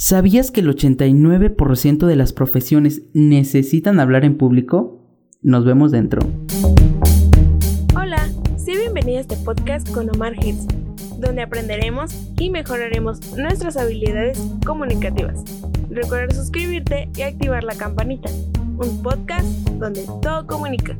¿Sabías que el 89% de las profesiones necesitan hablar en público? Nos vemos dentro. Hola, sé bienvenida a este podcast con Omar Hits, donde aprenderemos y mejoraremos nuestras habilidades comunicativas. Recuerda suscribirte y activar la campanita. Un podcast donde todo comunica.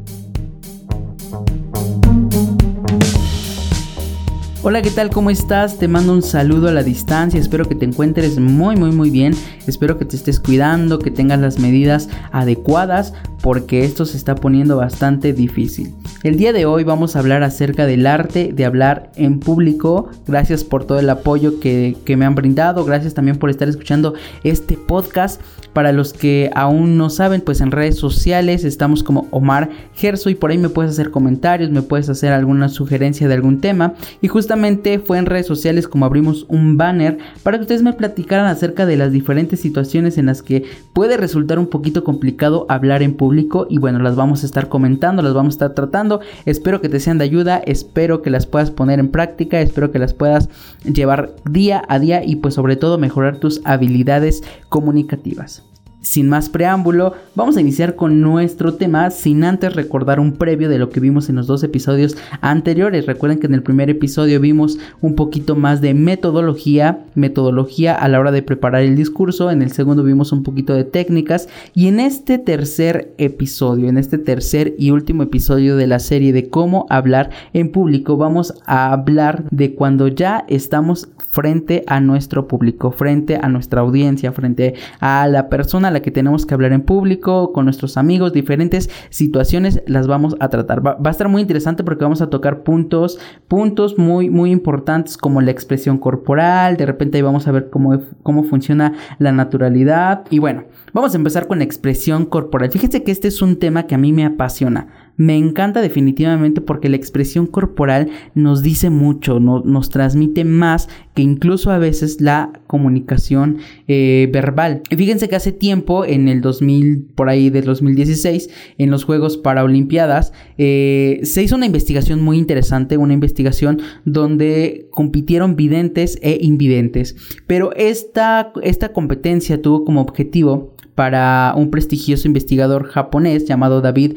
Hola, ¿qué tal? ¿Cómo estás? Te mando un saludo a la distancia. Espero que te encuentres muy, muy, muy bien. Espero que te estés cuidando, que tengas las medidas adecuadas porque esto se está poniendo bastante difícil. El día de hoy vamos a hablar acerca del arte de hablar en público. Gracias por todo el apoyo que, me han brindado. Gracias también por estar escuchando este podcast. Para los que aún no saben, pues en redes sociales estamos como Omar Gerso y por ahí me puedes hacer comentarios, me puedes hacer alguna sugerencia de algún tema. Y justamente fue en redes sociales como abrimos un banner para que ustedes me platicaran acerca de las diferentes situaciones en las que puede resultar un poquito complicado hablar en público y bueno, las vamos a estar comentando, las vamos a estar tratando. Espero que te sean de ayuda, espero que las puedas poner en práctica, espero que las puedas llevar día a día y pues sobre todo mejorar tus habilidades comunicativas. Sin más preámbulo, vamos a iniciar con nuestro tema sin antes recordar un previo de lo que vimos en los dos episodios anteriores. Recuerden que en el primer episodio vimos un poquito más de metodología, metodología a la hora de preparar el discurso, en el segundo vimos un poquito de técnicas y en este tercer episodio, en este tercer y último episodio de la serie de cómo hablar en público, vamos a hablar de cuando ya estamos frente a nuestro público, frente a nuestra audiencia, frente a la persona a la que tenemos que hablar en público, con nuestros amigos, diferentes situaciones las vamos a tratar. Va, a estar muy interesante porque vamos a tocar puntos, puntos muy, muy importantes como la expresión corporal, de repente ahí vamos a ver cómo, cómo funciona la naturalidad y bueno, vamos a empezar con la expresión corporal. Fíjense que este es un tema que a mí me apasiona. Me encanta definitivamente porque la expresión corporal nos dice mucho, nos transmite más que incluso a veces la comunicación eh, verbal. Fíjense que hace tiempo, en el 2000, por ahí del 2016, en los Juegos Paralimpiadas, eh, se hizo una investigación muy interesante, una investigación donde compitieron videntes e invidentes. Pero esta, esta competencia tuvo como objetivo para un prestigioso investigador japonés llamado David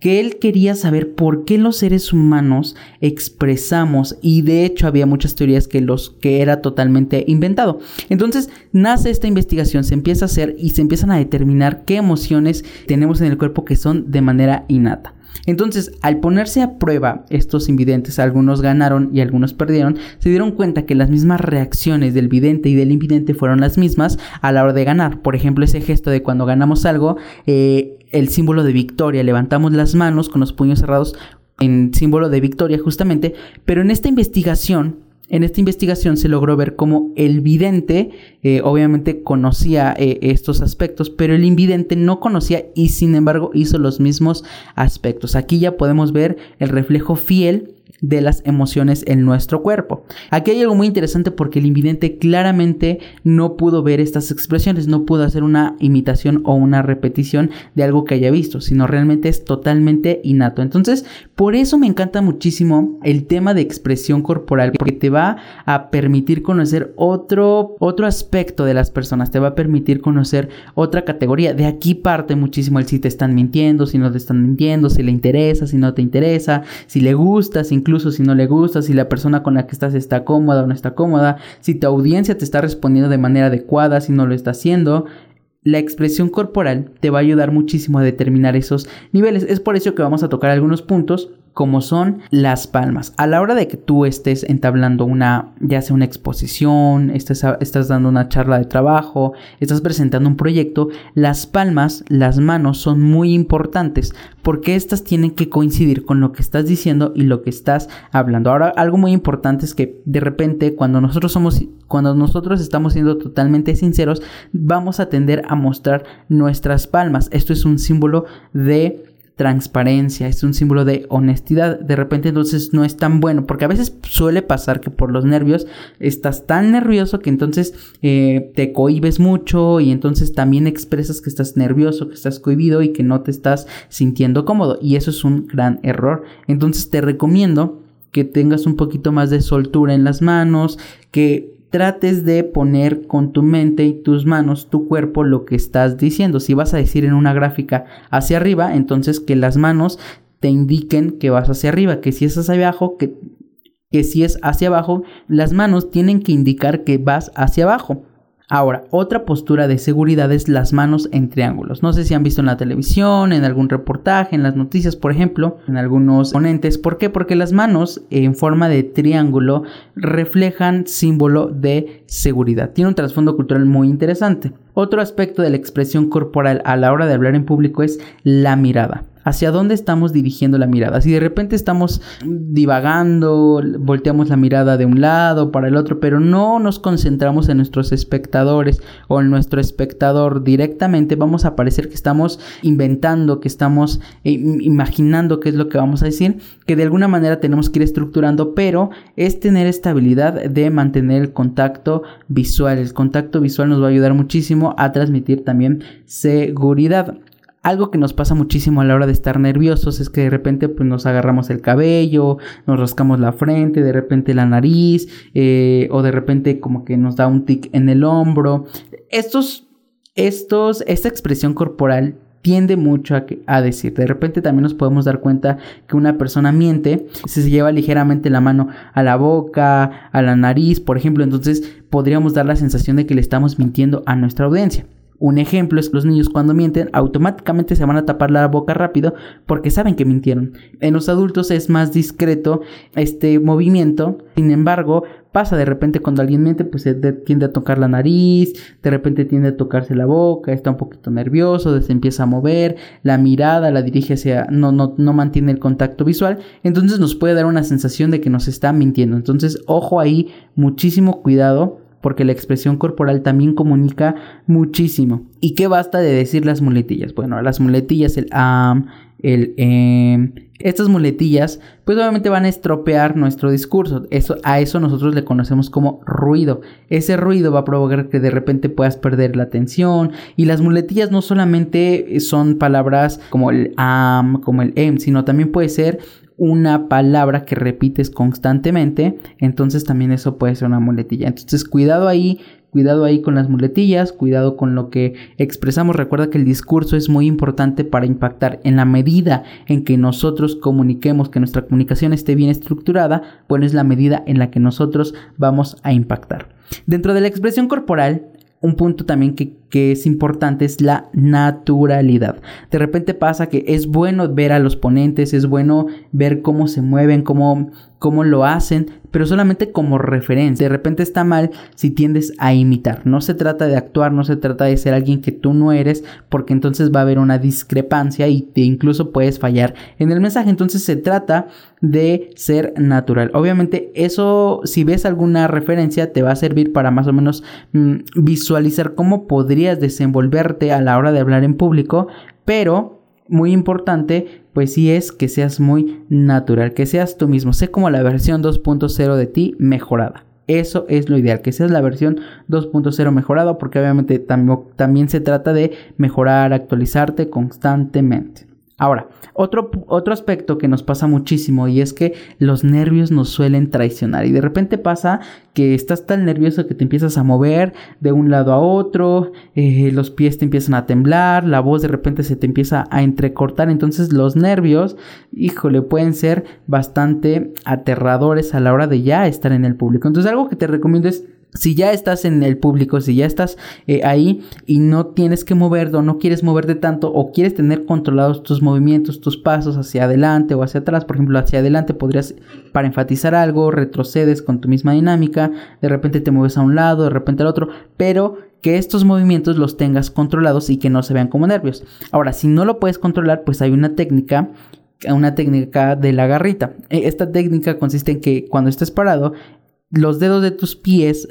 Que él quería saber por qué los seres humanos expresamos y de hecho había muchas teorías que los que era totalmente inventado. Entonces nace esta investigación, se empieza a hacer y se empiezan a determinar qué emociones tenemos en el cuerpo que son de manera innata. Entonces, al ponerse a prueba estos invidentes, algunos ganaron y algunos perdieron, se dieron cuenta que las mismas reacciones del vidente y del invidente fueron las mismas a la hora de ganar. Por ejemplo, ese gesto de cuando ganamos algo, eh, el símbolo de victoria, levantamos las manos con los puños cerrados en símbolo de victoria justamente, pero en esta investigación en esta investigación se logró ver cómo el vidente eh, obviamente conocía eh, estos aspectos, pero el invidente no conocía y sin embargo hizo los mismos aspectos. Aquí ya podemos ver el reflejo fiel de las emociones en nuestro cuerpo. Aquí hay algo muy interesante porque el invidente claramente no pudo ver estas expresiones, no pudo hacer una imitación o una repetición de algo que haya visto, sino realmente es totalmente innato. Entonces, por eso me encanta muchísimo el tema de expresión corporal, porque te va a permitir conocer otro, otro aspecto de las personas, te va a permitir conocer otra categoría. De aquí parte muchísimo el si te están mintiendo, si no te están mintiendo, si le interesa, si no te interesa, si le gusta, si incluso si no le gusta, si la persona con la que estás está cómoda o no está cómoda, si tu audiencia te está respondiendo de manera adecuada, si no lo está haciendo. La expresión corporal te va a ayudar muchísimo a determinar esos niveles. Es por eso que vamos a tocar algunos puntos como son las palmas. A la hora de que tú estés entablando una, ya sea una exposición, estás, dando una charla de trabajo, estás presentando un proyecto, las palmas, las manos son muy importantes porque estas tienen que coincidir con lo que estás diciendo y lo que estás hablando. Ahora, algo muy importante es que de repente cuando nosotros somos, cuando nosotros estamos siendo totalmente sinceros, vamos a tender a mostrar nuestras palmas. Esto es un símbolo de transparencia, es un símbolo de honestidad. De repente entonces no es tan bueno, porque a veces suele pasar que por los nervios estás tan nervioso que entonces eh, te cohibes mucho y entonces también expresas que estás nervioso, que estás cohibido y que no te estás sintiendo cómodo. Y eso es un gran error. Entonces te recomiendo que tengas un poquito más de soltura en las manos, que trates de poner con tu mente y tus manos, tu cuerpo, lo que estás diciendo. Si vas a decir en una gráfica hacia arriba, entonces que las manos te indiquen que vas hacia arriba, que si es hacia abajo, que, que si es hacia abajo, las manos tienen que indicar que vas hacia abajo. Ahora, otra postura de seguridad es las manos en triángulos. No sé si han visto en la televisión, en algún reportaje, en las noticias, por ejemplo, en algunos ponentes. ¿Por qué? Porque las manos en forma de triángulo reflejan símbolo de seguridad. Tiene un trasfondo cultural muy interesante. Otro aspecto de la expresión corporal a la hora de hablar en público es la mirada hacia dónde estamos dirigiendo la mirada. Si de repente estamos divagando, volteamos la mirada de un lado para el otro, pero no nos concentramos en nuestros espectadores o en nuestro espectador directamente, vamos a parecer que estamos inventando, que estamos imaginando qué es lo que vamos a decir, que de alguna manera tenemos que ir estructurando, pero es tener esta habilidad de mantener el contacto visual. El contacto visual nos va a ayudar muchísimo a transmitir también seguridad algo que nos pasa muchísimo a la hora de estar nerviosos es que de repente pues, nos agarramos el cabello, nos rascamos la frente, de repente la nariz, eh, o de repente como que nos da un tic en el hombro. Estos, estos, esta expresión corporal tiende mucho a, a, decir. De repente también nos podemos dar cuenta que una persona miente si se lleva ligeramente la mano a la boca, a la nariz, por ejemplo. Entonces podríamos dar la sensación de que le estamos mintiendo a nuestra audiencia. Un ejemplo es que los niños cuando mienten automáticamente se van a tapar la boca rápido porque saben que mintieron. En los adultos es más discreto este movimiento, sin embargo pasa de repente cuando alguien miente pues se tiende a tocar la nariz, de repente tiende a tocarse la boca, está un poquito nervioso, se empieza a mover, la mirada la dirige hacia, no, no, no mantiene el contacto visual, entonces nos puede dar una sensación de que nos está mintiendo. Entonces ojo ahí, muchísimo cuidado porque la expresión corporal también comunica muchísimo. ¿Y qué basta de decir las muletillas? Bueno, las muletillas, el am, el em, estas muletillas, pues obviamente van a estropear nuestro discurso. Eso, a eso nosotros le conocemos como ruido. Ese ruido va a provocar que de repente puedas perder la atención. Y las muletillas no solamente son palabras como el am, como el em, sino también puede ser una palabra que repites constantemente, entonces también eso puede ser una muletilla. Entonces, cuidado ahí, cuidado ahí con las muletillas, cuidado con lo que expresamos. Recuerda que el discurso es muy importante para impactar. En la medida en que nosotros comuniquemos, que nuestra comunicación esté bien estructurada, pues es la medida en la que nosotros vamos a impactar. Dentro de la expresión corporal un punto también que, es importante es la naturalidad. De repente pasa que es bueno ver a los ponentes, es bueno ver cómo se mueven, cómo, cómo lo hacen, pero solamente como referencia. De repente está mal si tiendes a imitar. No se trata de actuar, no se trata de ser alguien que tú no eres, porque entonces va a haber una discrepancia y te incluso puedes fallar en el mensaje. Entonces se trata de ser natural. Obviamente eso, si ves alguna referencia, te va a servir para más o menos mm, visualizar cómo podrías desenvolverte a la hora de hablar en público, pero muy importante, pues sí es que seas muy natural, que seas tú mismo, sé como la versión 2.0 de ti mejorada. Eso es lo ideal, que seas la versión 2.0 mejorada, porque obviamente también se trata de mejorar, actualizarte constantemente. Ahora, otro, otro aspecto que nos pasa muchísimo y es que los nervios nos suelen traicionar y de repente pasa que estás tan nervioso que te empiezas a mover de un lado a otro, eh, los pies te empiezan a temblar, la voz de repente se te empieza a entrecortar, entonces los nervios, híjole, pueden ser bastante aterradores a la hora de ya estar en el público. Entonces algo que te recomiendo es si ya estás en el público, si ya estás eh, ahí y no tienes que moverte o no quieres moverte tanto o quieres tener controlados tus movimientos, tus pasos hacia adelante o hacia atrás, por ejemplo, hacia adelante podrías, para enfatizar algo, retrocedes con tu misma dinámica, de repente te mueves a un lado, de repente al otro, pero que estos movimientos los tengas controlados y que no se vean como nervios. Ahora, si no lo puedes controlar, pues hay una técnica una técnica de la garrita. E, esta técnica consiste en que cuando estés parado, los dedos de tus pies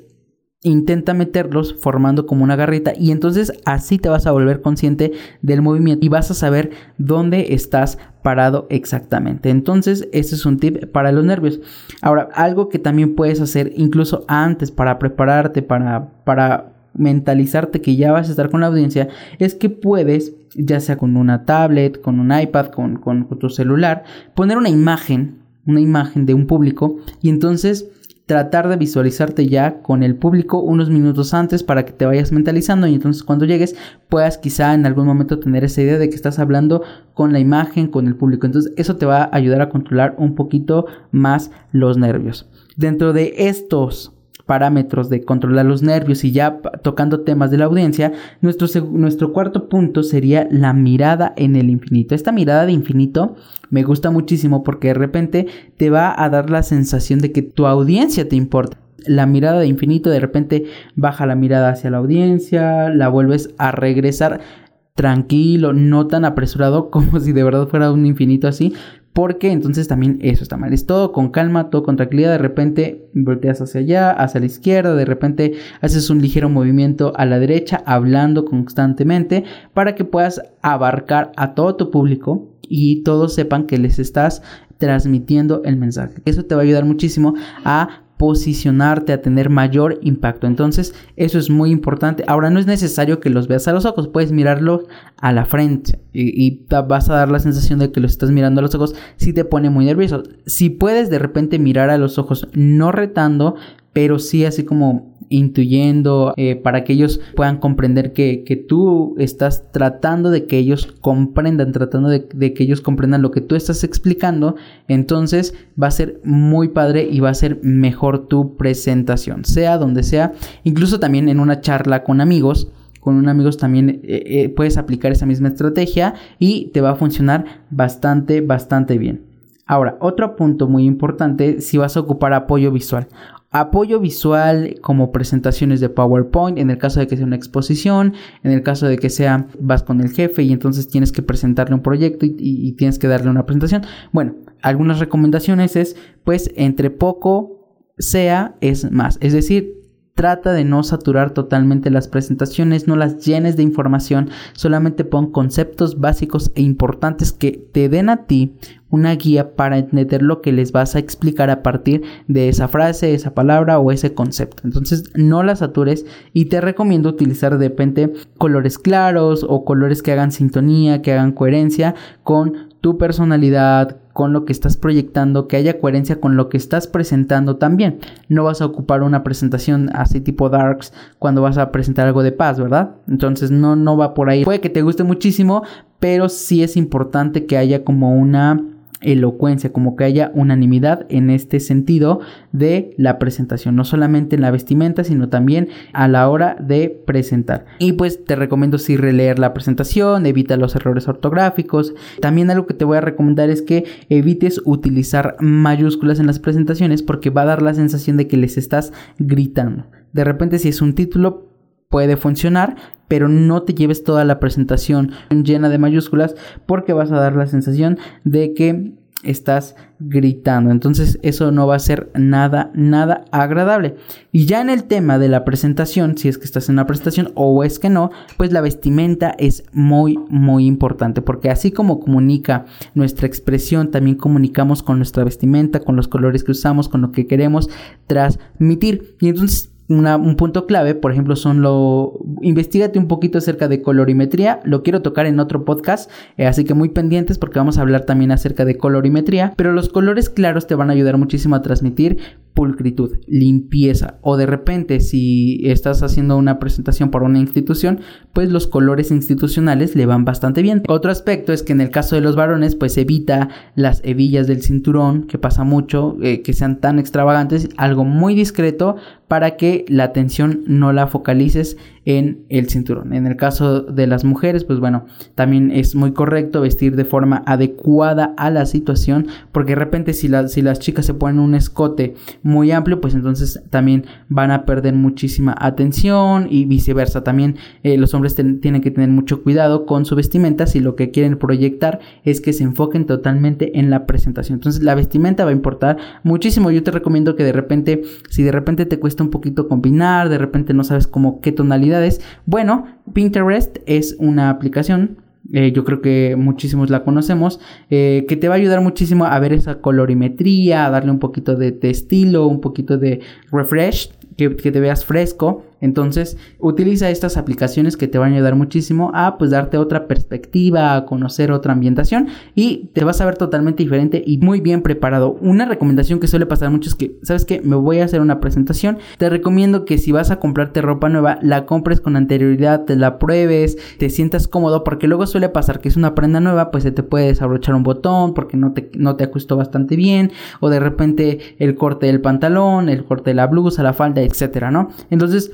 intenta meterlos formando como una garrita y entonces así te vas a volver consciente del movimiento y vas a saber dónde estás parado exactamente. Entonces, ese es un tip para los nervios. Ahora, algo que también puedes hacer incluso antes para prepararte, para, para mentalizarte que ya vas a estar con la audiencia, es que puedes, ya sea con una tablet, con un iPad, con, con tu celular, poner una imagen, una imagen de un público y entonces tratar de visualizarte ya con el público unos minutos antes para que te vayas mentalizando y entonces cuando llegues puedas quizá en algún momento tener esa idea de que estás hablando con la imagen, con el público. Entonces eso te va a ayudar a controlar un poquito más los nervios. Dentro de estos parámetros de controlar los nervios y ya tocando temas de la audiencia, nuestro, nuestro cuarto punto sería la mirada en el infinito. Esta mirada de infinito me gusta muchísimo porque de repente te va a dar la sensación de que tu audiencia te importa. La mirada de infinito, de repente baja la mirada hacia la audiencia, la vuelves a regresar tranquilo, no tan apresurado como si de verdad fuera un infinito así, porque entonces también eso está mal. Es todo con calma, todo con tranquilidad. De repente volteas hacia allá, hacia la izquierda, de repente haces un ligero movimiento a la derecha, hablando constantemente para que puedas abarcar a todo tu público y todos sepan que les estás transmitiendo el mensaje. Eso te va a ayudar muchísimo a posicionarte, a tener mayor impacto. Entonces, eso es muy importante. Ahora, no es necesario que los veas a los ojos, puedes mirarlos a la frente y, vas a dar la sensación de que los estás mirando a los ojos si te pone muy nervioso. Si puedes de repente mirar a los ojos, no retando, pero sí así como intuyendo, eh, para que ellos puedan comprender que, tú estás tratando de que ellos comprendan, tratando de, que ellos comprendan lo que tú estás explicando, entonces va a ser muy padre y va a ser mejor tu presentación, sea donde sea, incluso también en una charla con amigos. Con un amigos también eh, eh, puedes aplicar esa misma estrategia y te va a funcionar bastante, bastante bien. Ahora, otro punto muy importante si vas a ocupar apoyo visual apoyo visual como presentaciones de PowerPoint, en el caso de que sea una exposición, en el caso de que sea vas con el jefe y entonces tienes que presentarle un proyecto y, tienes que darle una presentación. Bueno, algunas recomendaciones es pues entre poco sea es más, es decir, Trata de no saturar totalmente las presentaciones, no las llenes de información, solamente pon conceptos básicos e importantes que te den a ti una guía para entender lo que les vas a explicar a partir de esa frase, esa palabra o ese concepto. Entonces no la satures y te recomiendo utilizar de repente colores claros o colores que hagan sintonía, que hagan coherencia con tu personalidad, con lo que estás proyectando, que haya coherencia con lo que estás presentando también. No vas a ocupar una presentación así tipo darks cuando vas a presentar algo de paz, ¿verdad? Entonces no, no va por ahí. Puede que te guste muchísimo, pero sí es importante que haya como una elocuencia, como que haya unanimidad en este sentido de la presentación, no solamente en la vestimenta, sino también a la hora de presentar. Y pues te recomiendo sí releer la presentación, evita los errores ortográficos. También algo que te voy a recomendar es que evites utilizar mayúsculas en las presentaciones porque va a dar la sensación de que les estás gritando. De repente si es un título puede funcionar, pero no te lleves toda la presentación llena de mayúsculas porque vas a dar la sensación de que estás gritando. Entonces eso no va a ser nada, nada agradable. Y ya en el tema de la presentación, si es que estás en una presentación o es que no, pues la vestimenta es muy, muy importante. Porque así como comunica nuestra expresión, también comunicamos con nuestra vestimenta, con los colores que usamos, con lo que queremos transmitir. Y entonces un punto clave, por ejemplo, son lo... Investígate un poquito acerca de colorimetría, lo quiero tocar en otro podcast, eh, así que muy pendientes porque vamos a hablar también acerca de colorimetría, pero los colores claros te van a ayudar muchísimo a transmitir pulcritud, limpieza o de repente si estás haciendo una presentación para una institución, pues los colores institucionales le van bastante bien. Otro aspecto es que en el caso de los varones pues evita las hebillas del cinturón, que pasa mucho, eh, que sean tan extravagantes, algo muy discreto para que la atención no la focalices en el cinturón. En el caso de las mujeres, pues bueno, también es muy correcto vestir de forma adecuada a la situación, porque de repente si, si las chicas se ponen un escote muy amplio, pues entonces también van a perder muchísima atención y viceversa. También eh, los hombres tienen que tener mucho cuidado con su vestimenta si lo que quieren proyectar es que se enfoquen totalmente en la presentación. Entonces la vestimenta va a importar muchísimo. Yo te recomiendo que de repente, si de repente te cuesta un poquito combinar, de repente no sabes cómo qué tonalidades, bueno, Pinterest es una aplicación eh, yo creo que muchísimos la conocemos, eh, que te va a ayudar muchísimo a ver esa colorimetría, a darle un poquito de, estilo, un poquito de refresh, que, te veas fresco. Entonces, utiliza estas aplicaciones que te van a ayudar muchísimo a pues darte otra perspectiva, a conocer otra ambientación y te vas a ver totalmente diferente y muy bien preparado. Una recomendación que suele pasar mucho es que, ¿sabes qué? Me voy a hacer una presentación. Te recomiendo que si vas a comprarte ropa nueva, la compres con anterioridad, te la pruebes, te sientas cómodo, porque luego suele pasar que es una prenda nueva, pues se te puede desabrochar un botón porque no te, no te ajustó bastante bien, o de repente el corte del pantalón, el corte de la blusa, la falda, etcétera, ¿no? Entonces,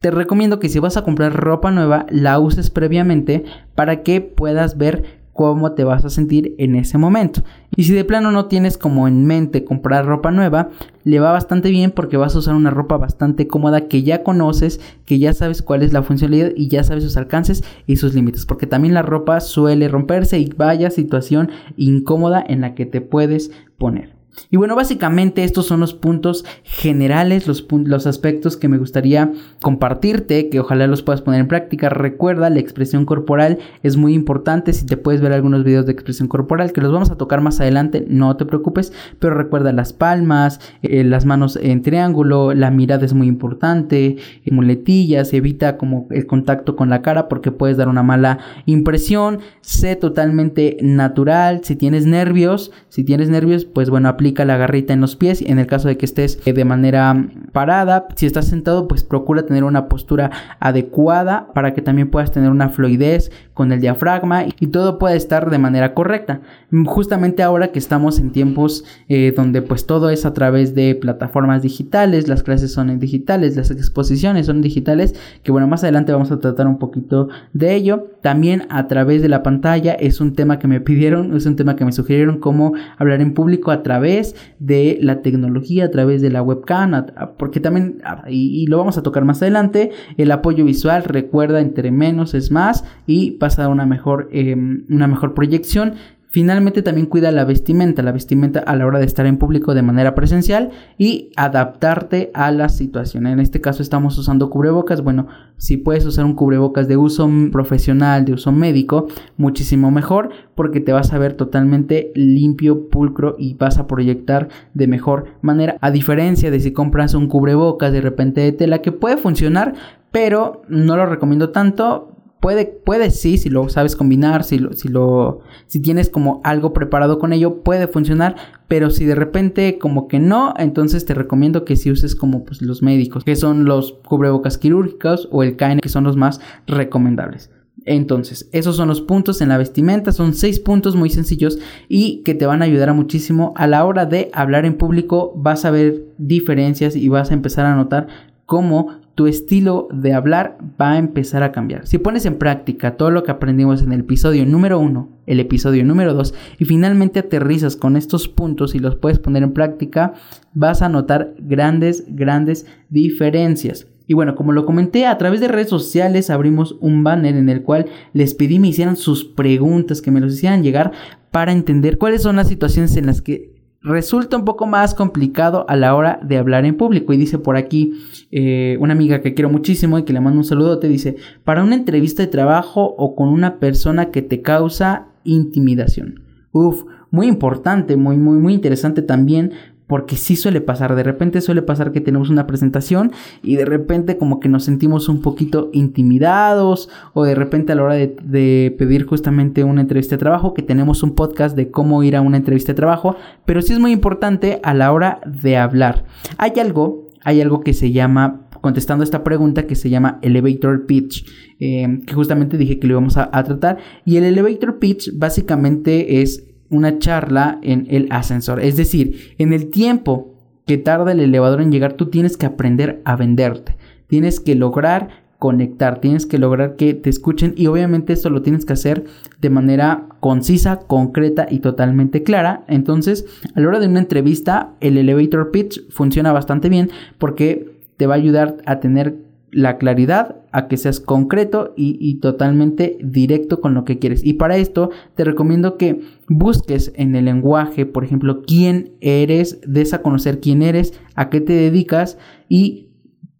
te recomiendo que si vas a comprar ropa nueva, la uses previamente para que puedas ver cómo te vas a sentir en ese momento. Y si de plano no tienes como en mente comprar ropa nueva, le va bastante bien porque vas a usar una ropa bastante cómoda que ya conoces, que ya sabes cuál es la funcionalidad y ya sabes sus alcances y sus límites. Porque también la ropa suele romperse y vaya situación incómoda en la que te puedes poner. Y bueno, básicamente estos son los puntos generales, los, los, aspectos que me gustaría compartirte, que ojalá los puedas poner en práctica. Recuerda, la expresión corporal es muy importante. Si te puedes ver algunos videos de expresión corporal, que los vamos a tocar más adelante, no te preocupes. Pero recuerda las palmas, eh, las manos en triángulo, la mirada es muy importante, eh, muletillas, evita como el contacto con la cara porque puedes dar una mala impresión. Sé totalmente natural. Si tienes nervios, si tienes nervios, pues bueno, aplica la garrita en los pies. En el caso de que estés eh, de manera parada, si estás sentado, pues procura tener una postura adecuada para que también puedas tener una fluidez con el diafragma y todo pueda estar de manera correcta. Justamente ahora que estamos en tiempos eh, donde pues todo es a través de plataformas digitales, las clases son en digitales, las exposiciones son digitales, que bueno, más adelante vamos a tratar un poquito de ello. También a través de la pantalla es un tema que me pidieron, es un tema que me sugirieron cómo hablar en público a través de la tecnología, a través de la webcam, porque también, y, lo vamos a tocar más adelante, el apoyo visual, recuerda, entre menos es más y pasa a una mejor, em, una mejor proyección Finalmente también cuida la vestimenta, la vestimenta a la hora de estar en público de manera presencial y adaptarte a la situación. En este caso estamos usando cubrebocas. Bueno, si puedes usar un cubrebocas de uso profesional, de uso médico, muchísimo mejor porque te vas a ver totalmente limpio, pulcro y vas a proyectar de mejor manera. A diferencia de si compras un cubrebocas de repente de tela que puede funcionar, pero no lo recomiendo tanto puede, puede sí, si lo sabes combinar, si lo, si lo, si tienes como algo preparado con ello, puede funcionar, pero si de repente como que no, entonces te recomiendo que si uses como pues los médicos, que son los cubrebocas quirúrgicos o el KN, que son los más recomendables. Entonces, esos son los puntos en la vestimenta, son seis puntos muy sencillos y que te van a ayudar a muchísimo a la hora de hablar en público, vas a ver diferencias y vas a empezar a notar cómo tu estilo de hablar va a empezar a cambiar. Si pones en práctica todo lo que aprendimos en el episodio número uno, el episodio número dos, y finalmente aterrizas con estos puntos y los puedes poner en práctica, vas a notar grandes, grandes diferencias. Y bueno, como lo comenté, a través de redes sociales abrimos un banner en el cual les pedí me hicieran sus preguntas, que me los hicieran llegar para entender cuáles son las situaciones en las que resulta un poco más complicado a la hora de hablar en público. Y dice por aquí eh, una amiga que quiero muchísimo y que le mando un saludo, te dice, para una entrevista de trabajo o con una persona que te causa intimidación. Uf, muy importante, muy, muy, muy interesante también porque sí suele pasar, de repente suele pasar que tenemos una presentación y de repente como que nos sentimos un poquito intimidados o de repente a la hora de, pedir justamente una entrevista de trabajo, que tenemos un podcast de cómo ir a una entrevista de trabajo, pero sí es muy importante a la hora de hablar. Hay algo, hay algo que se llama contestando esta pregunta que se llama elevator pitch, eh, que justamente dije que lo íbamos a, tratar. Y el elevator pitch básicamente es una charla en el ascensor. Es decir, en el tiempo que tarda el elevador en llegar, tú tienes que aprender a venderte. Tienes que lograr conectar, tienes que lograr que te escuchen y obviamente esto lo tienes que hacer de manera concisa, concreta y totalmente clara. Entonces, a la hora de una entrevista, el elevator pitch funciona bastante bien porque te va a ayudar a tener la claridad a que seas concreto y, totalmente directo con lo que quieres. Y para esto te recomiendo que busques en el lenguaje, por ejemplo, quién eres, des a conocer quién eres, a qué te dedicas y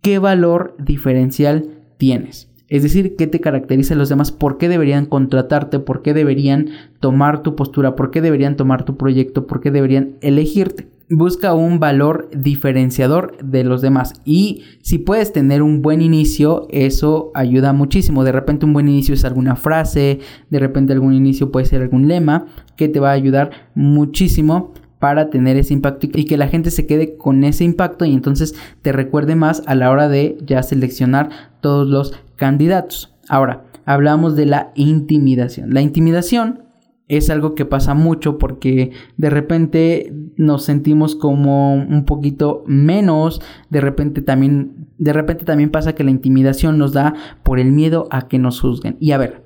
qué valor diferencial tienes. Es decir, qué te caracteriza a los demás, por qué deberían contratarte, por qué deberían tomar tu postura, por qué deberían tomar tu proyecto, por qué deberían elegirte. Busca un valor diferenciador de los demás. Y si puedes tener un buen inicio, eso ayuda muchísimo. De repente un buen inicio es alguna frase, de repente algún inicio puede ser algún lema que te va a ayudar muchísimo para tener ese impacto y que la gente se quede con ese impacto y entonces te recuerde más a la hora de ya seleccionar todos los candidatos. Ahora, hablamos de la intimidación. La intimidación es algo que pasa mucho porque de repente nos sentimos como un poquito menos, de repente también de repente también pasa que la intimidación nos da por el miedo a que nos juzguen. Y a ver,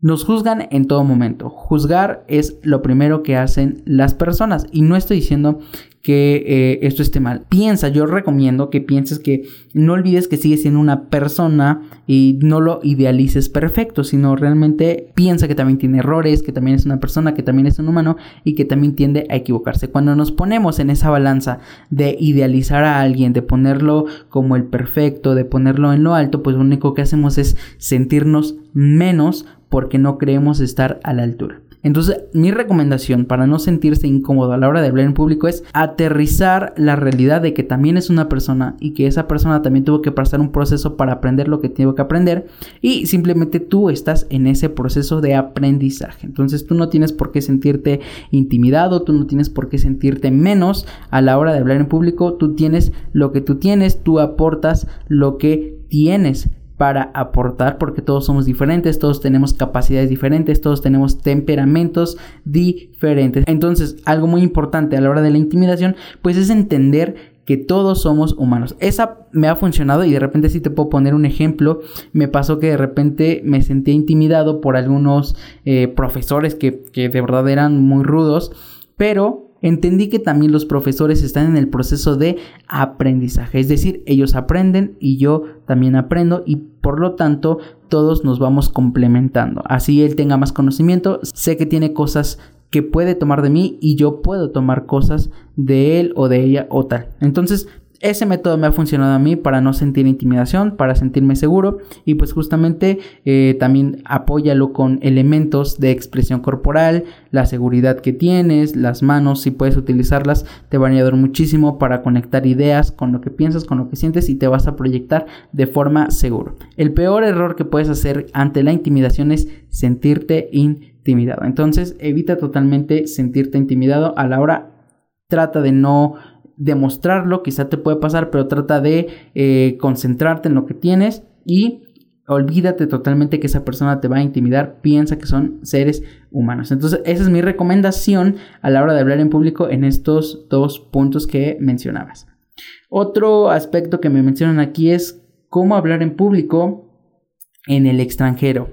nos juzgan en todo momento. Juzgar es lo primero que hacen las personas. Y no estoy diciendo que eh, esto esté mal. Piensa, yo recomiendo que pienses que no olvides que sigues siendo una persona y no lo idealices perfecto, sino realmente piensa que también tiene errores, que también es una persona, que también es un humano y que también tiende a equivocarse. Cuando nos ponemos en esa balanza de idealizar a alguien, de ponerlo como el perfecto, de ponerlo en lo alto, pues lo único que hacemos es sentirnos menos porque no creemos estar a la altura. Entonces, mi recomendación para no sentirse incómodo a la hora de hablar en público es aterrizar la realidad de que también es una persona y que esa persona también tuvo que pasar un proceso para aprender lo que tiene que aprender y simplemente tú estás en ese proceso de aprendizaje. Entonces, tú no tienes por qué sentirte intimidado, tú no tienes por qué sentirte menos a la hora de hablar en público, tú tienes lo que tú tienes, tú aportas lo que tienes para aportar porque todos somos diferentes, todos tenemos capacidades diferentes, todos tenemos temperamentos diferentes. Entonces, algo muy importante a la hora de la intimidación, pues es entender que todos somos humanos. Esa me ha funcionado y de repente si te puedo poner un ejemplo, me pasó que de repente me sentía intimidado por algunos eh, profesores que, que de verdad eran muy rudos, pero entendí que también los profesores están en el proceso de aprendizaje, es decir, ellos aprenden y yo también aprendo y por lo tanto todos nos vamos complementando. Así él tenga más conocimiento, sé que tiene cosas que puede tomar de mí y yo puedo tomar cosas de él o de ella o tal. Entonces ese método me ha funcionado a mí para no sentir intimidación, para sentirme seguro y pues justamente eh, también apóyalo con elementos de expresión corporal, la seguridad que tienes, las manos, si puedes utilizarlas, te van a ayudar muchísimo para conectar ideas con lo que piensas, con lo que sientes y te vas a proyectar de forma segura. El peor error que puedes hacer ante la intimidación es sentirte intimidado. Entonces evita totalmente sentirte intimidado a la hora, trata de no demostrarlo, quizá te puede pasar, pero trata de eh, concentrarte en lo que tienes y olvídate totalmente que esa persona te va a intimidar, piensa que son seres humanos. Entonces, esa es mi recomendación a la hora de hablar en público en estos dos puntos que mencionabas. Otro aspecto que me mencionan aquí es cómo hablar en público en el extranjero.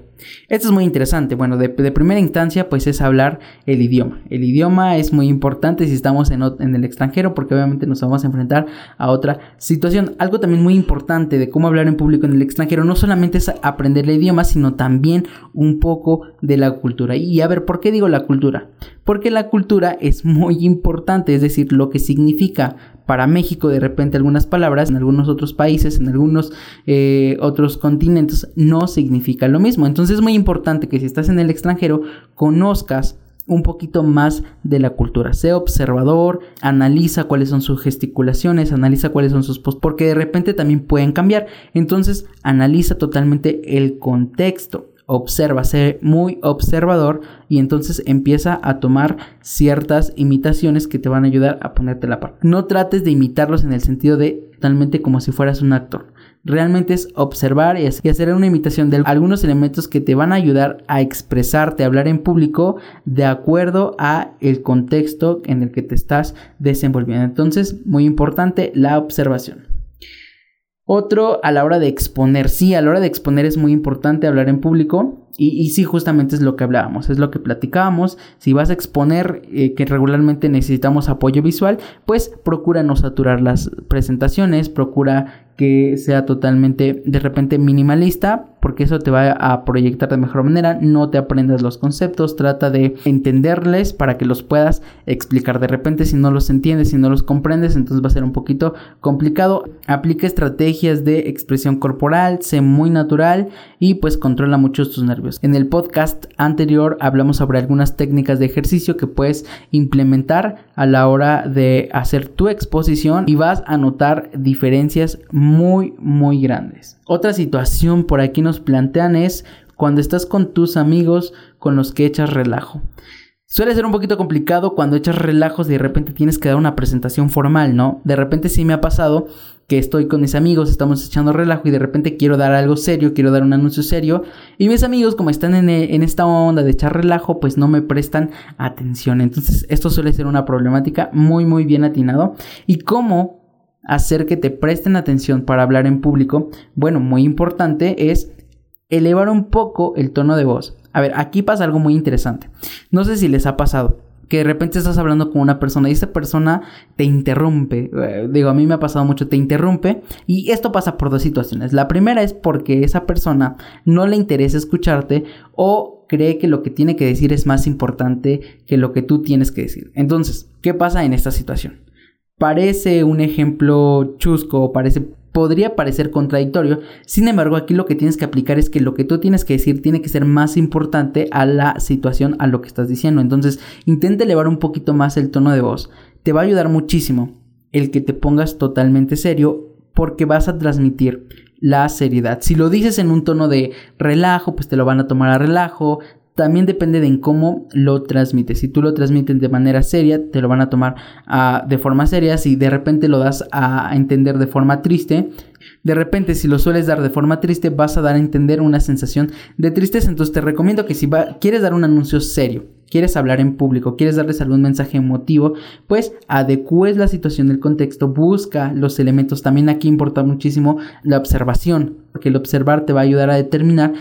Esto es muy interesante. Bueno, de, primera instancia, pues es hablar el idioma. El idioma es muy importante si estamos en, en, el extranjero, porque obviamente nos vamos a enfrentar a otra situación. Algo también muy importante de cómo hablar en público en el extranjero no solamente es aprender el idioma, sino también un poco de la cultura. Y a ver, ¿por qué digo la cultura? Porque la cultura es muy importante, es decir, lo que significa para México de repente algunas palabras en algunos otros países, en algunos eh, otros continentes no significa lo mismo. Entonces es muy importante que si estás en el extranjero conozcas un poquito más de la cultura. Sé observador, analiza cuáles son sus gesticulaciones, analiza cuáles son sus posts, porque de repente también pueden cambiar. Entonces, analiza totalmente el contexto observa, sé muy observador y entonces empieza a tomar ciertas imitaciones que te van a ayudar a ponerte la par. No trates de imitarlos en el sentido de totalmente como si fueras un actor. Realmente es observar y hacer una imitación de algunos elementos que te van a ayudar a expresarte, a hablar en público de acuerdo a el contexto en el que te estás desenvolviendo. Entonces, muy importante la observación. Otro a la hora de exponer. Sí, a la hora de exponer es muy importante hablar en público. Y, sí, justamente es lo que hablábamos, es lo que platicábamos. Si vas a exponer eh, que regularmente necesitamos apoyo visual, pues procura no saturar las presentaciones, procura que sea totalmente de repente minimalista, porque eso te va a proyectar de mejor manera, no te aprendas los conceptos, trata de entenderles para que los puedas explicar. De repente si no los entiendes, si no los comprendes, entonces va a ser un poquito complicado. Aplica estrategias de expresión corporal, sé muy natural y pues controla mucho tus nervios. En el podcast anterior hablamos sobre algunas técnicas de ejercicio que puedes implementar a la hora de hacer tu exposición y vas a notar diferencias muy muy grandes. Otra situación por aquí nos plantean es cuando estás con tus amigos con los que echas relajo. Suele ser un poquito complicado cuando echas relajos y de repente tienes que dar una presentación formal, ¿no? De repente sí me ha pasado que estoy con mis amigos, estamos echando relajo y de repente quiero dar algo serio, quiero dar un anuncio serio y mis amigos como están en, en, esta onda de echar relajo pues no me prestan atención. Entonces esto suele ser una problemática muy muy bien atinado y cómo hacer que te presten atención para hablar en público, bueno, muy importante es elevar un poco el tono de voz. A ver, aquí pasa algo muy interesante. No sé si les ha pasado que de repente estás hablando con una persona y esa persona te interrumpe. Eh, digo, a mí me ha pasado mucho, te interrumpe. Y esto pasa por dos situaciones. La primera es porque esa persona no le interesa escucharte o cree que lo que tiene que decir es más importante que lo que tú tienes que decir. Entonces, ¿qué pasa en esta situación? Parece un ejemplo chusco, parece podría parecer contradictorio. Sin embargo, aquí lo que tienes que aplicar es que lo que tú tienes que decir tiene que ser más importante a la situación, a lo que estás diciendo. Entonces, intenta elevar un poquito más el tono de voz. Te va a ayudar muchísimo el que te pongas totalmente serio porque vas a transmitir la seriedad. Si lo dices en un tono de relajo, pues te lo van a tomar a relajo también depende de en cómo lo transmites. Si tú lo transmites de manera seria, te lo van a tomar uh, de forma seria. Si de repente lo das a entender de forma triste, de repente si lo sueles dar de forma triste, vas a dar a entender una sensación de tristeza. Entonces te recomiendo que si va, quieres dar un anuncio serio, quieres hablar en público, quieres darles algún mensaje emotivo, pues adecues la situación del contexto, busca los elementos. También aquí importa muchísimo la observación, porque el observar te va a ayudar a determinar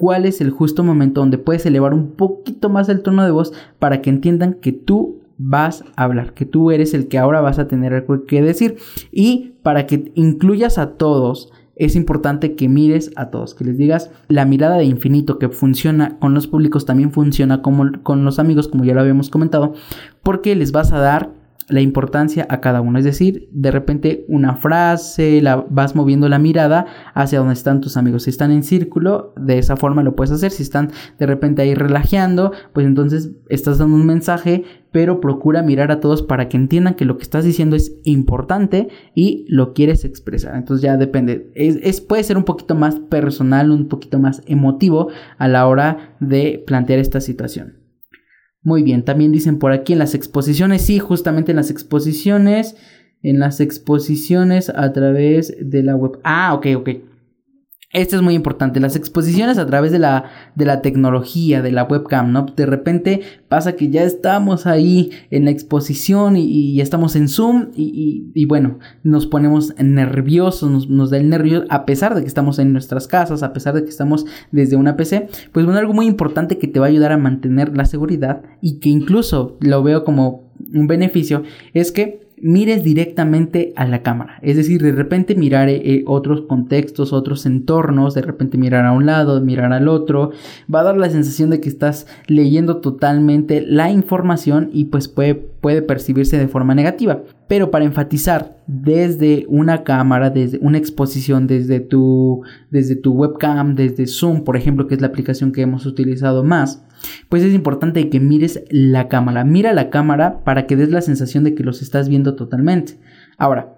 cuál es el justo momento donde puedes elevar un poquito más el tono de voz para que entiendan que tú vas a hablar, que tú eres el que ahora vas a tener algo que decir y para que incluyas a todos. Es importante que mires a todos, que les digas la mirada de infinito que funciona con los públicos también funciona como con los amigos, como ya lo habíamos comentado, porque les vas a dar la importancia a cada uno. Es decir, de repente una frase, la vas moviendo la mirada hacia donde están tus amigos. Si están en círculo, de esa forma lo puedes hacer. Si están de repente ahí relajeando, pues entonces estás dando un mensaje, pero procura mirar a todos para que entiendan que lo que estás diciendo es importante y lo quieres expresar. Entonces ya depende. Es, puede ser un poquito más personal, un poquito más emotivo a la hora de plantear esta situación. Muy bien, también dicen por aquí en las exposiciones, sí, justamente en las exposiciones, en las exposiciones a través de la web. Ah, ok, ok. Esto es muy importante, las exposiciones a través de la, de la tecnología, de la webcam, ¿no? De repente pasa que ya estamos ahí en la exposición y, estamos en Zoom y, y, bueno, nos ponemos nerviosos, nos, nos, da el nervio a pesar de que estamos en nuestras casas, a pesar de que estamos desde una PC. Pues bueno, algo muy importante que te va a ayudar a mantener la seguridad y que incluso lo veo como un beneficio es que mires directamente a la cámara. Es decir, de repente mirar eh, eh, otros contextos, otros entornos, de repente mirar a un lado, mirar al otro, va a dar la sensación de que estás leyendo totalmente la información y pues puede, puede percibirse de forma negativa. Pero para enfatizar desde una cámara, desde una exposición, desde tu, desde tu webcam, desde Zoom, por ejemplo, que es la aplicación que hemos utilizado más, pues es importante que mires la cámara. Mira la cámara para que des la sensación de que los estás viendo totalmente. Ahora,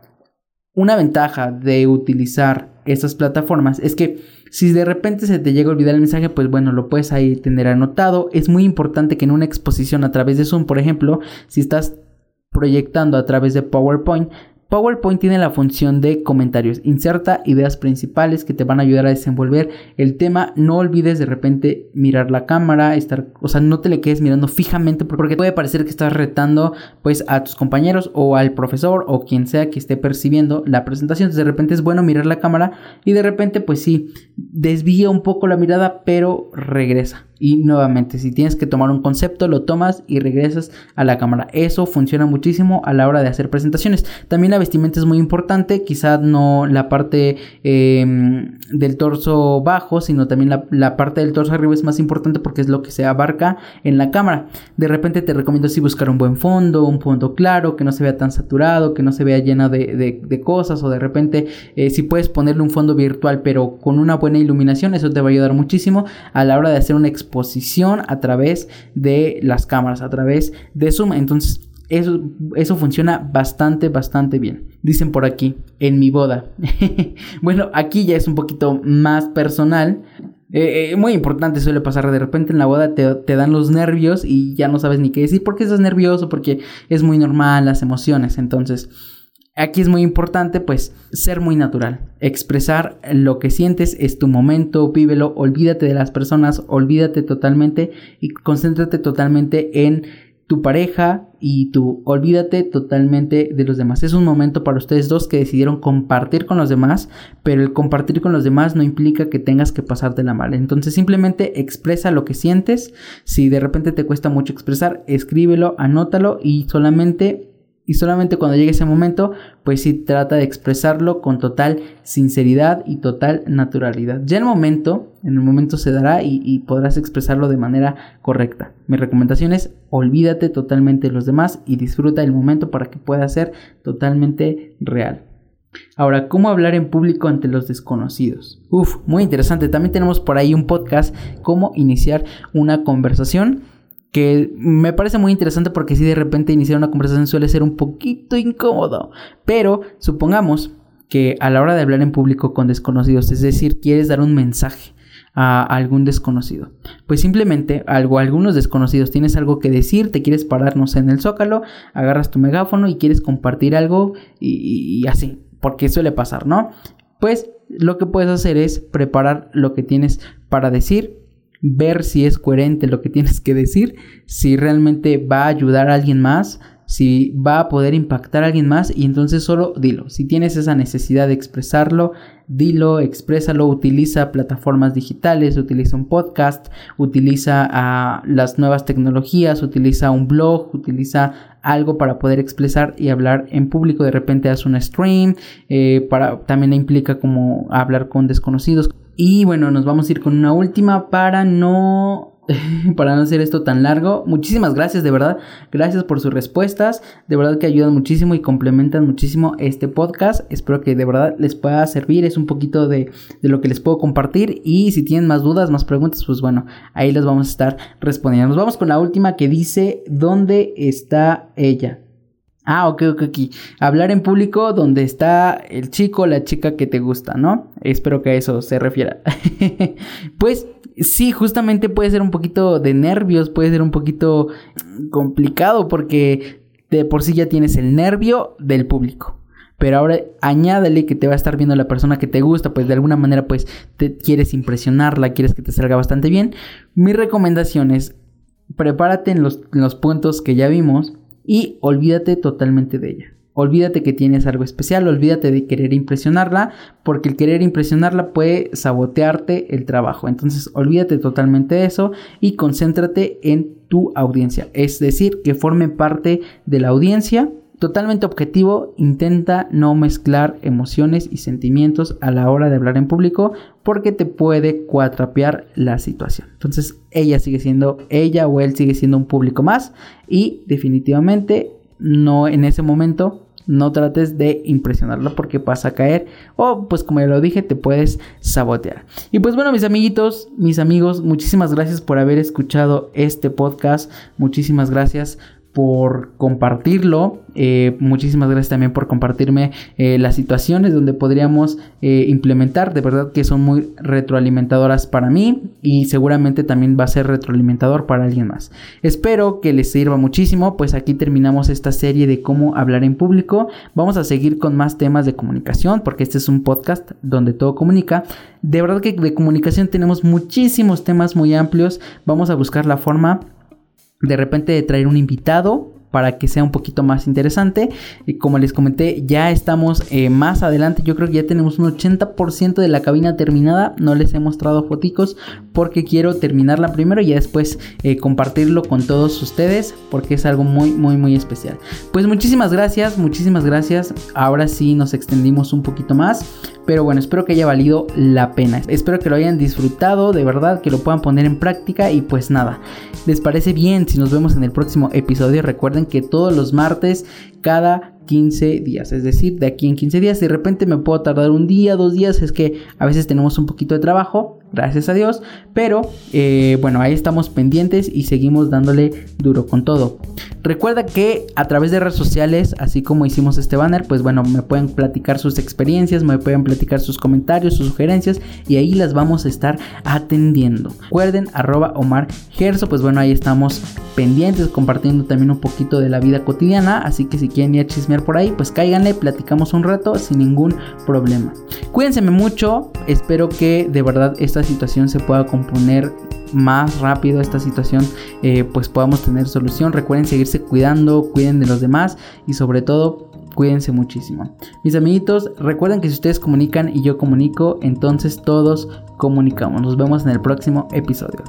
una ventaja de utilizar estas plataformas es que si de repente se te llega a olvidar el mensaje, pues bueno, lo puedes ahí tener anotado. Es muy importante que en una exposición a través de Zoom, por ejemplo, si estás proyectando a través de PowerPoint, PowerPoint tiene la función de comentarios. Inserta ideas principales que te van a ayudar a desenvolver el tema. No olvides de repente mirar la cámara, estar, o sea, no te le quedes mirando fijamente porque puede parecer que estás retando pues a tus compañeros o al profesor o quien sea que esté percibiendo la presentación. Entonces de repente es bueno mirar la cámara y de repente pues sí, desvía un poco la mirada, pero regresa y nuevamente si tienes que tomar un concepto lo tomas y regresas a la cámara. Eso funciona muchísimo a la hora de hacer presentaciones. También la vestimenta es muy importante, quizás no la parte em, del torso bajo, sino también la, la, parte del torso arriba es más importante porque es lo que se abarca en la cámara. De repente te recomiendo así buscar un buen fondo, un fondo claro, que no se vea tan saturado, que no se vea lleno de, cosas o de repente eh, si puedes ponerle un fondo virtual pero con una buena iluminación, eso te va a ayudar muchísimo a la hora de hacer una exposición a través de las cámaras, a través de Zoom. Entonces, eso, eso, funciona bastante, bastante bien. Dicen por aquí, en mi boda. bueno, aquí ya es un poquito más personal. Eh, eh, muy importante suele pasar de repente en la boda te, te, dan los nervios y ya no sabes ni qué decir porque estás nervioso, porque es muy normal las emociones. Entonces, Aquí es muy importante pues ser muy natural, expresar lo que sientes, es tu momento, vívelo, olvídate de las personas, olvídate totalmente y concéntrate totalmente en tu pareja y tú olvídate totalmente de los demás. Es un momento para ustedes dos que decidieron compartir con los demás, pero el compartir con los demás no implica que tengas que pasarte la mal. Entonces simplemente expresa lo que sientes. Si de repente te cuesta mucho expresar, escríbelo, anótalo y solamente y solamente cuando llegue ese momento, pues sí trata de expresarlo con total sinceridad y total naturalidad. Ya el momento, en el momento se dará y, podrás expresarlo de manera correcta. Mi recomendación es olvídate totalmente de los demás y disfruta el momento para que pueda ser totalmente real. Ahora, ¿cómo hablar en público ante los desconocidos? Uf, muy interesante. También tenemos por ahí un podcast, cómo iniciar una conversación que me parece muy interesante porque si de repente iniciar una conversación suele ser un poquito incómodo, pero supongamos que a la hora de hablar en público con desconocidos, es decir, quieres dar un mensaje a algún desconocido. Pues simplemente algo, algunos desconocidos tienes algo que decir, te quieres pararnos en el zócalo, agarras tu megáfono y quieres compartir algo y, y así, porque suele pasar, ¿no? Pues lo que puedes hacer es preparar lo que tienes para decir ver si es coherente lo que tienes que decir, si realmente va a ayudar a alguien más, si va a poder impactar a alguien más y entonces solo dilo. Si tienes esa necesidad de expresarlo, dilo, exprésalo, utiliza plataformas digitales, utiliza un podcast, utiliza ah, las nuevas tecnologías, utiliza un blog, utiliza algo para poder expresar y hablar en público. De repente haz un stream, eh, para, también implica como hablar con desconocidos. Y bueno, nos vamos a ir con una última para no para no hacer esto tan largo. Muchísimas gracias, de verdad. Gracias por sus respuestas. De verdad que ayudan muchísimo y complementan muchísimo este podcast. Espero que de verdad les pueda servir. Es un poquito de, de lo que les puedo compartir. Y si tienen más dudas, más preguntas, pues bueno, ahí las vamos a estar respondiendo. Nos vamos con la última que dice, ¿dónde está ella? Ah, ok, ok, aquí. Hablar en público donde está el chico la chica que te gusta, ¿no? Espero que a eso se refiera. pues sí, justamente puede ser un poquito de nervios, puede ser un poquito complicado porque de por sí ya tienes el nervio del público. Pero ahora añádale que te va a estar viendo la persona que te gusta, pues de alguna manera pues te quieres impresionarla, quieres que te salga bastante bien. Mi recomendación es prepárate en los, en los puntos que ya vimos y olvídate totalmente de ella. Olvídate que tienes algo especial, olvídate de querer impresionarla, porque el querer impresionarla puede sabotearte el trabajo. Entonces, olvídate totalmente de eso y concéntrate en tu audiencia. Es decir, que forme parte de la audiencia. Totalmente objetivo, intenta no mezclar emociones y sentimientos a la hora de hablar en público porque te puede cuatrapear la situación. Entonces, ella sigue siendo, ella o él sigue siendo un público más y definitivamente no en ese momento no trates de impresionarlo porque vas a caer o pues como ya lo dije te puedes sabotear. Y pues bueno mis amiguitos, mis amigos, muchísimas gracias por haber escuchado este podcast, muchísimas gracias por compartirlo. Eh, muchísimas gracias también por compartirme eh, las situaciones donde podríamos eh, implementar. De verdad que son muy retroalimentadoras para mí y seguramente también va a ser retroalimentador para alguien más. Espero que les sirva muchísimo. Pues aquí terminamos esta serie de cómo hablar en público. Vamos a seguir con más temas de comunicación porque este es un podcast donde todo comunica. De verdad que de comunicación tenemos muchísimos temas muy amplios. Vamos a buscar la forma de repente de traer un invitado para que sea un poquito más interesante. Y como les comenté, ya estamos eh, más adelante. Yo creo que ya tenemos un 80% de la cabina terminada. No les he mostrado foticos porque quiero terminarla primero y después eh, compartirlo con todos ustedes porque es algo muy muy muy especial. Pues muchísimas gracias, muchísimas gracias. Ahora sí nos extendimos un poquito más, pero bueno, espero que haya valido la pena. Espero que lo hayan disfrutado, de verdad, que lo puedan poner en práctica y pues nada. ¿Les parece bien si nos vemos en el próximo episodio? Recuerden que todos los martes cada 15 días. Es decir, de aquí en 15 días, de repente me puedo tardar un día, dos días. Es que a veces tenemos un poquito de trabajo, gracias a Dios. Pero eh, bueno, ahí estamos pendientes y seguimos dándole duro con todo. Recuerda que a través de redes sociales, así como hicimos este banner, pues bueno, me pueden platicar sus experiencias, me pueden platicar sus comentarios, sus sugerencias y ahí las vamos a estar atendiendo. Recuerden, arroba Omar Gerso, pues bueno, ahí estamos pendientes, compartiendo también un poquito de la vida cotidiana. Así que si quieren ir a chismear por ahí, pues cáiganle, platicamos un rato sin ningún problema. Cuídense mucho, espero que de verdad situación se pueda componer más rápido esta situación eh, pues podamos tener solución. Recuerden seguirse cuidando cuiden de los demás y sobre todo cuídense muchísimo. Mis amiguitos recuerden que si ustedes comunican y yo comunico entonces todos comunicamos. Nos vemos en el próximo episodio